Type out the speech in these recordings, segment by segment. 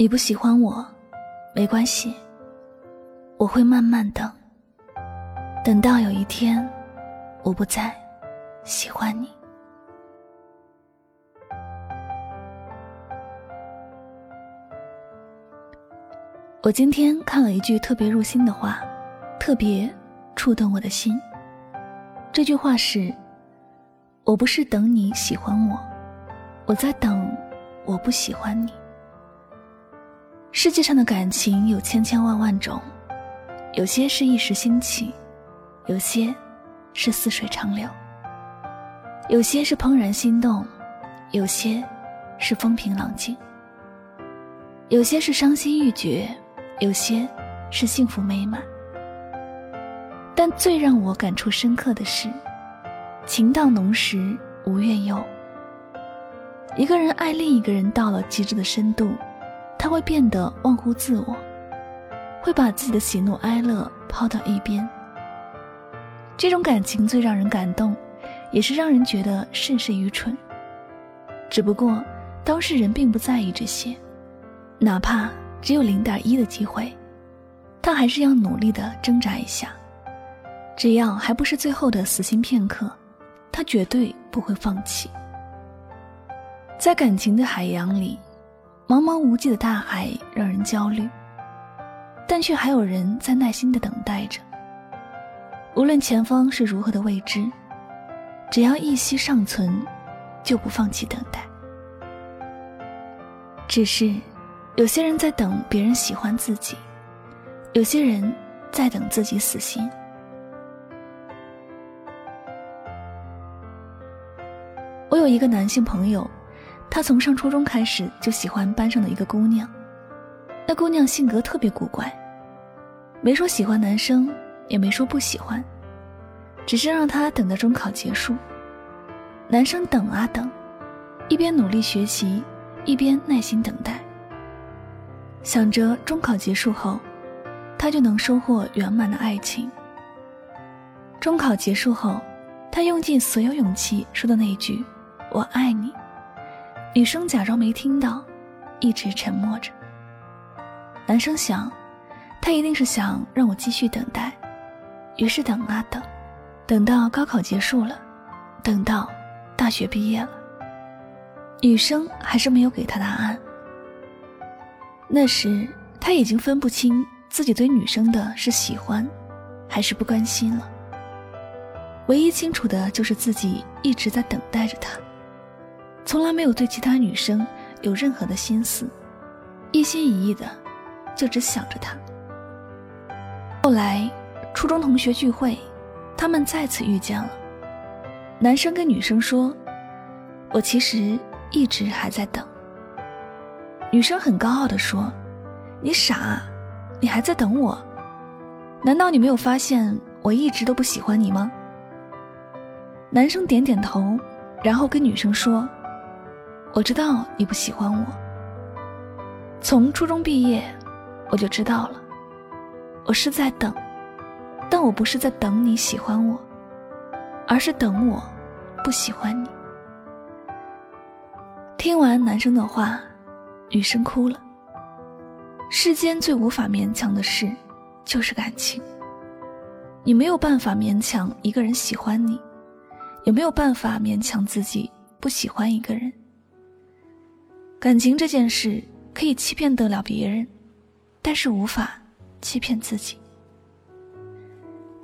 你不喜欢我，没关系，我会慢慢等，等到有一天，我不再喜欢你。我今天看了一句特别入心的话，特别触动我的心。这句话是：“我不是等你喜欢我，我在等我不喜欢你。”世界上的感情有千千万万种，有些是一时兴起，有些是似水长流，有些是怦然心动，有些是风平浪静，有些是伤心欲绝。有些是幸福美满，但最让我感触深刻的是，情到浓时无怨尤。一个人爱另一个人到了极致的深度，他会变得忘乎自我，会把自己的喜怒哀乐抛到一边。这种感情最让人感动，也是让人觉得甚是愚蠢。只不过当事人并不在意这些，哪怕。只有零点一的机会，他还是要努力的挣扎一下。只要还不是最后的死心片刻，他绝对不会放弃。在感情的海洋里，茫茫无际的大海让人焦虑，但却还有人在耐心的等待着。无论前方是如何的未知，只要一息尚存，就不放弃等待。只是。有些人在等别人喜欢自己，有些人在等自己死心。我有一个男性朋友，他从上初中开始就喜欢班上的一个姑娘，那姑娘性格特别古怪，没说喜欢男生，也没说不喜欢，只是让他等到中考结束。男生等啊等，一边努力学习，一边耐心等待。想着中考结束后，他就能收获圆满的爱情。中考结束后，他用尽所有勇气说的那一句“我爱你”，女生假装没听到，一直沉默着。男生想，他一定是想让我继续等待，于是等啊等，等到高考结束了，等到大学毕业了，女生还是没有给他答案。那时他已经分不清自己对女生的是喜欢，还是不关心了。唯一清楚的就是自己一直在等待着他，从来没有对其他女生有任何的心思，一心一意的就只想着他。后来初中同学聚会，他们再次遇见了。男生跟女生说：“我其实一直还在等。”女生很高傲地说：“你傻，你还在等我？难道你没有发现我一直都不喜欢你吗？”男生点点头，然后跟女生说：“我知道你不喜欢我。从初中毕业，我就知道了。我是在等，但我不是在等你喜欢我，而是等我不喜欢你。”听完男生的话。女生哭了。世间最无法勉强的事，就是感情。你没有办法勉强一个人喜欢你，也没有办法勉强自己不喜欢一个人。感情这件事可以欺骗得了别人，但是无法欺骗自己。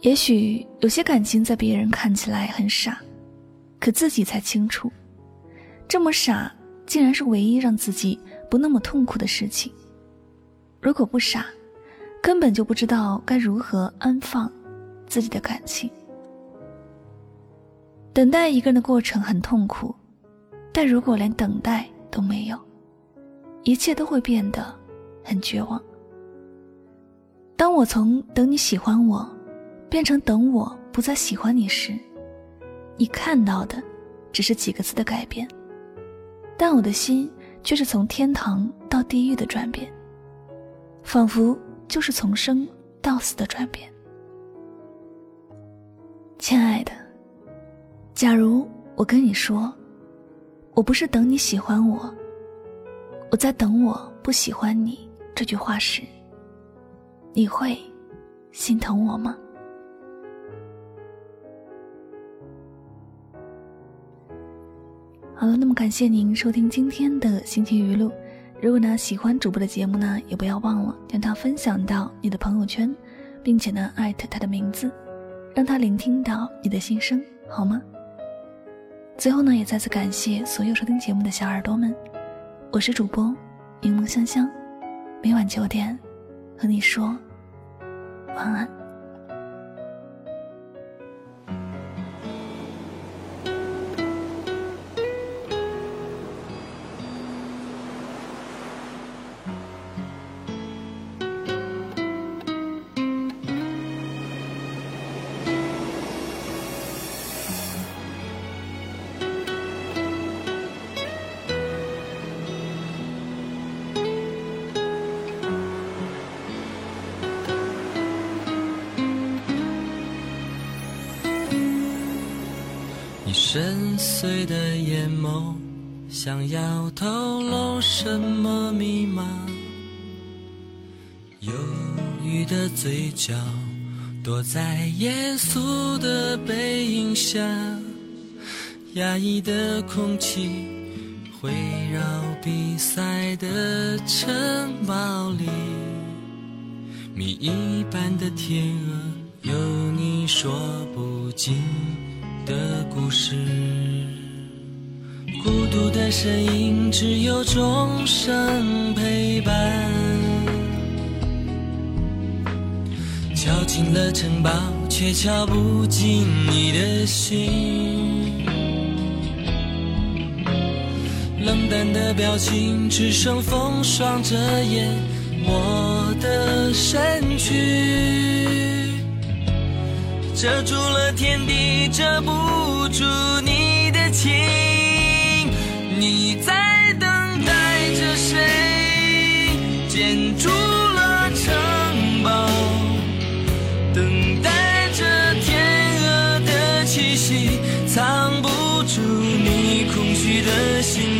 也许有些感情在别人看起来很傻，可自己才清楚，这么傻竟然是唯一让自己。不那么痛苦的事情。如果不傻，根本就不知道该如何安放自己的感情。等待一个人的过程很痛苦，但如果连等待都没有，一切都会变得很绝望。当我从等你喜欢我，变成等我不再喜欢你时，你看到的只是几个字的改变，但我的心。却是从天堂到地狱的转变，仿佛就是从生到死的转变。亲爱的，假如我跟你说，我不是等你喜欢我，我在等我不喜欢你这句话时，你会心疼我吗？好了，那么感谢您收听今天的心情语录。如果呢喜欢主播的节目呢，也不要忘了将它分享到你的朋友圈，并且呢艾特他的名字，让他聆听到你的心声，好吗？最后呢，也再次感谢所有收听节目的小耳朵们，我是主播柠檬香香，每晚九点和你说晚安。深邃的眼眸，想要透露什么密码？忧郁的嘴角，躲在严肃的背影下。压抑的空气，围绕比赛的城堡里，谜一般的天鹅，有你说不尽。的故事，孤独的身影，只有钟声陪伴。敲进了城堡，却敲不进你的心。冷淡的表情，只剩风霜遮掩我的身躯。遮住了天地，遮不住你的情。你在等待着谁？建筑了城堡，等待着天鹅的气息，藏不住你空虚的心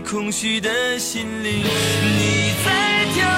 空虚的心灵。你在眺